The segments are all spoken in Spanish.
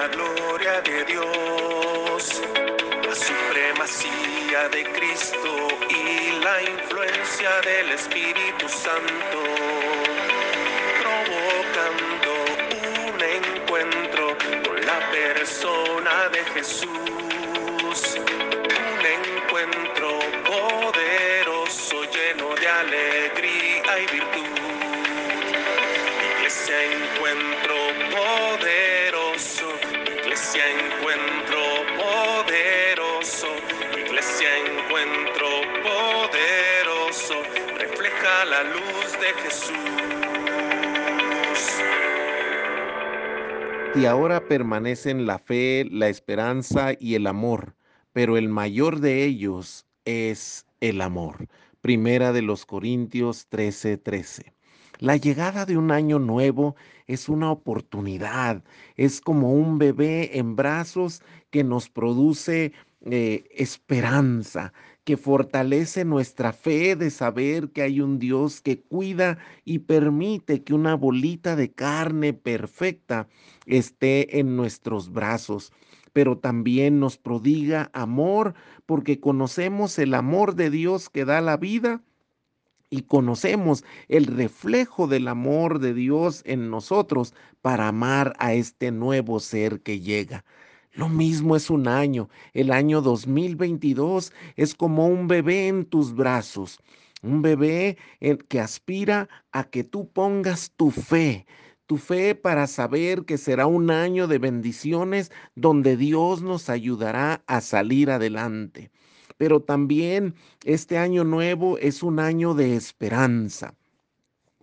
la gloria de Dios, la supremacía de Cristo y la influencia del Espíritu Santo, provocando un encuentro con la persona de Jesús, la luz de Jesús. Y ahora permanecen la fe, la esperanza y el amor, pero el mayor de ellos es el amor. Primera de los Corintios 13:13. 13. La llegada de un año nuevo es una oportunidad, es como un bebé en brazos que nos produce eh, esperanza, que fortalece nuestra fe de saber que hay un Dios que cuida y permite que una bolita de carne perfecta esté en nuestros brazos pero también nos prodiga amor porque conocemos el amor de Dios que da la vida y conocemos el reflejo del amor de Dios en nosotros para amar a este nuevo ser que llega. Lo mismo es un año. El año 2022 es como un bebé en tus brazos, un bebé que aspira a que tú pongas tu fe, tu fe para saber que será un año de bendiciones donde Dios nos ayudará a salir adelante pero también este año nuevo es un año de esperanza.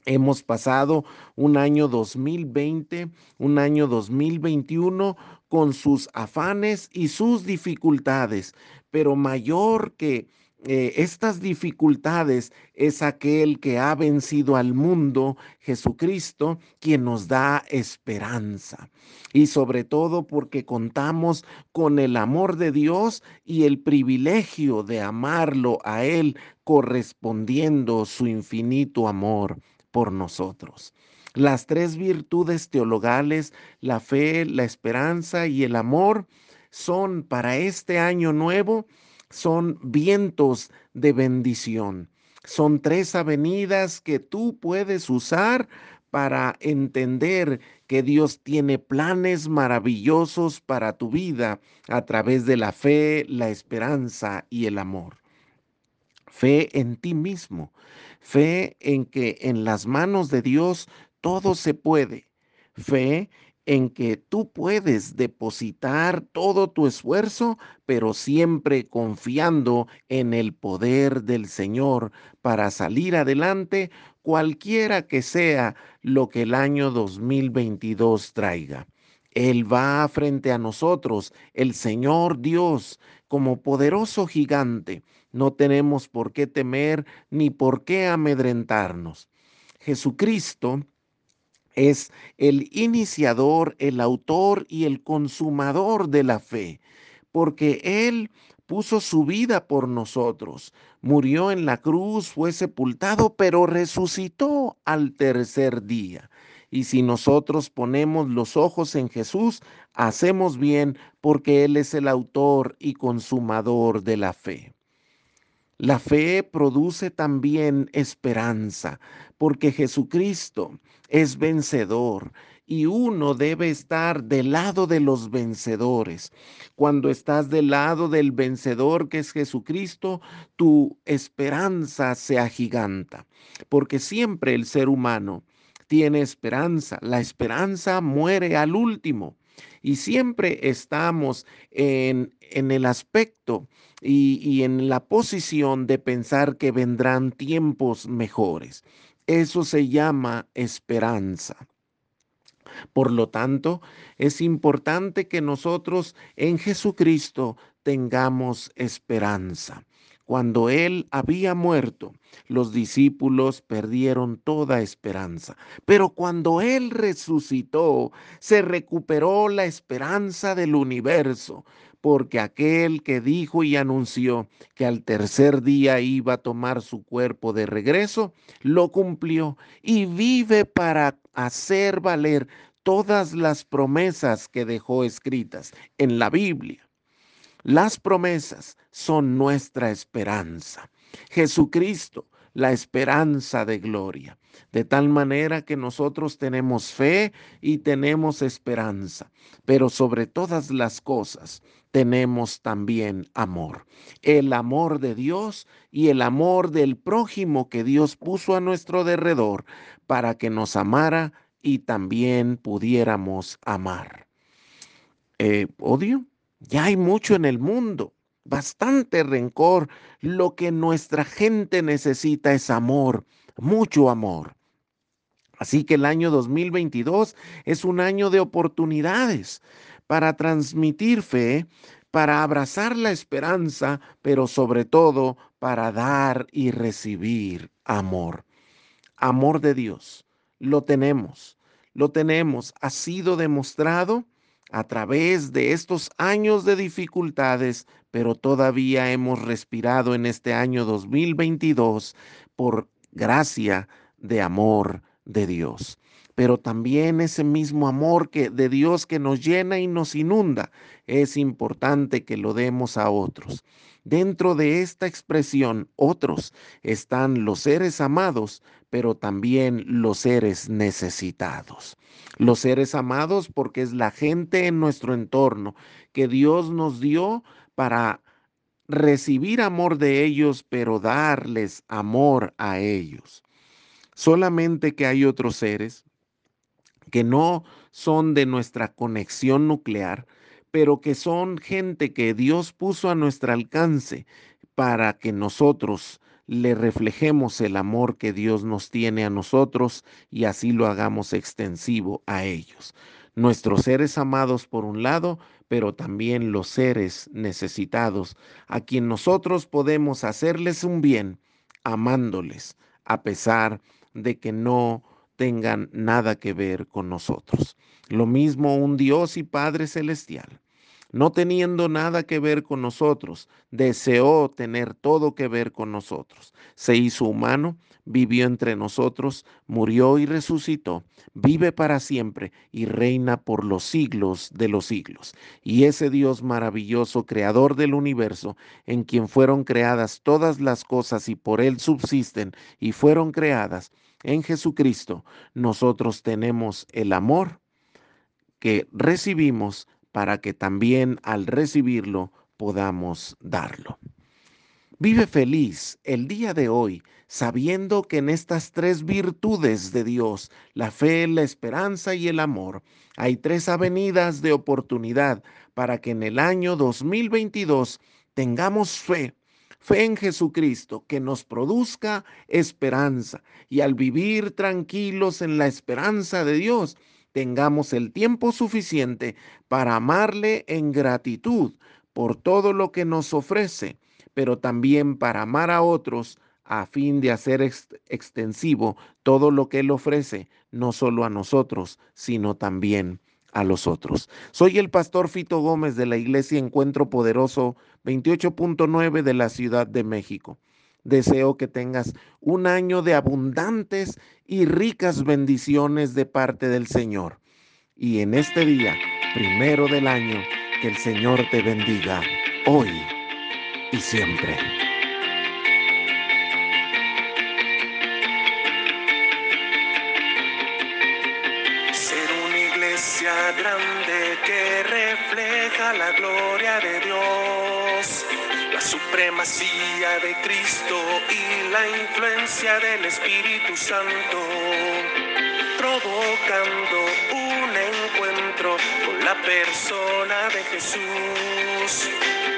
Hemos pasado un año 2020, un año 2021 con sus afanes y sus dificultades, pero mayor que eh, estas dificultades es aquel que ha vencido al mundo, Jesucristo, quien nos da esperanza. Y sobre todo porque contamos con el amor de Dios y el privilegio de amarlo a Él correspondiendo su infinito amor por nosotros. Las tres virtudes teologales, la fe, la esperanza y el amor, son para este año nuevo son vientos de bendición. Son tres avenidas que tú puedes usar para entender que Dios tiene planes maravillosos para tu vida a través de la fe, la esperanza y el amor. Fe en ti mismo, fe en que en las manos de Dios todo se puede, fe en que tú puedes depositar todo tu esfuerzo, pero siempre confiando en el poder del Señor para salir adelante, cualquiera que sea lo que el año 2022 traiga. Él va frente a nosotros, el Señor Dios, como poderoso gigante. No tenemos por qué temer ni por qué amedrentarnos. Jesucristo es el iniciador, el autor y el consumador de la fe, porque Él puso su vida por nosotros, murió en la cruz, fue sepultado, pero resucitó al tercer día. Y si nosotros ponemos los ojos en Jesús, hacemos bien porque Él es el autor y consumador de la fe. La fe produce también esperanza, porque Jesucristo es vencedor y uno debe estar del lado de los vencedores. Cuando estás del lado del vencedor que es Jesucristo, tu esperanza se agiganta, porque siempre el ser humano tiene esperanza. La esperanza muere al último y siempre estamos en, en el aspecto y, y en la posición de pensar que vendrán tiempos mejores. Eso se llama esperanza. Por lo tanto, es importante que nosotros en Jesucristo tengamos esperanza. Cuando Él había muerto, los discípulos perdieron toda esperanza. Pero cuando Él resucitó, se recuperó la esperanza del universo porque aquel que dijo y anunció que al tercer día iba a tomar su cuerpo de regreso, lo cumplió y vive para hacer valer todas las promesas que dejó escritas en la Biblia. Las promesas son nuestra esperanza. Jesucristo, la esperanza de gloria. De tal manera que nosotros tenemos fe y tenemos esperanza, pero sobre todas las cosas tenemos también amor. El amor de Dios y el amor del prójimo que Dios puso a nuestro derredor para que nos amara y también pudiéramos amar. Eh, ¿Odio? Ya hay mucho en el mundo, bastante rencor. Lo que nuestra gente necesita es amor, mucho amor. Así que el año 2022 es un año de oportunidades para transmitir fe, para abrazar la esperanza, pero sobre todo para dar y recibir amor. Amor de Dios. Lo tenemos, lo tenemos. Ha sido demostrado a través de estos años de dificultades, pero todavía hemos respirado en este año 2022 por gracia de amor de Dios. Pero también ese mismo amor que de Dios que nos llena y nos inunda, es importante que lo demos a otros. Dentro de esta expresión, otros están los seres amados, pero también los seres necesitados. Los seres amados porque es la gente en nuestro entorno que Dios nos dio para recibir amor de ellos, pero darles amor a ellos. Solamente que hay otros seres que no son de nuestra conexión nuclear, pero que son gente que Dios puso a nuestro alcance para que nosotros le reflejemos el amor que Dios nos tiene a nosotros y así lo hagamos extensivo a ellos. Nuestros seres amados por un lado, pero también los seres necesitados, a quien nosotros podemos hacerles un bien amándoles, a pesar de que no tengan nada que ver con nosotros. Lo mismo un Dios y Padre Celestial, no teniendo nada que ver con nosotros, deseó tener todo que ver con nosotros. Se hizo humano, vivió entre nosotros, murió y resucitó, vive para siempre y reina por los siglos de los siglos. Y ese Dios maravilloso, creador del universo, en quien fueron creadas todas las cosas y por él subsisten y fueron creadas, en Jesucristo, nosotros tenemos el amor que recibimos para que también al recibirlo podamos darlo. Vive feliz el día de hoy sabiendo que en estas tres virtudes de Dios, la fe, la esperanza y el amor, hay tres avenidas de oportunidad para que en el año 2022 tengamos fe fe en Jesucristo que nos produzca esperanza y al vivir tranquilos en la esperanza de Dios, tengamos el tiempo suficiente para amarle en gratitud por todo lo que nos ofrece, pero también para amar a otros a fin de hacer extensivo todo lo que Él ofrece, no solo a nosotros, sino también a los otros. Soy el pastor Fito Gómez de la Iglesia Encuentro Poderoso 28.9 de la Ciudad de México. Deseo que tengas un año de abundantes y ricas bendiciones de parte del Señor. Y en este día, primero del año, que el Señor te bendiga hoy y siempre. grande que refleja la gloria de Dios, supremacía de Cristo y la influencia del Espíritu Santo, provocando un encuentro con la persona de Jesús,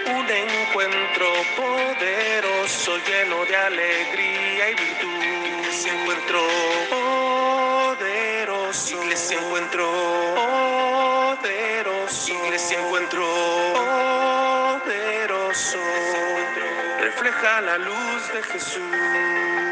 un encuentro poderoso lleno de alegría y virtud, ese encuentro poderoso, ese encuentro poderoso refleja la luz de Jesús.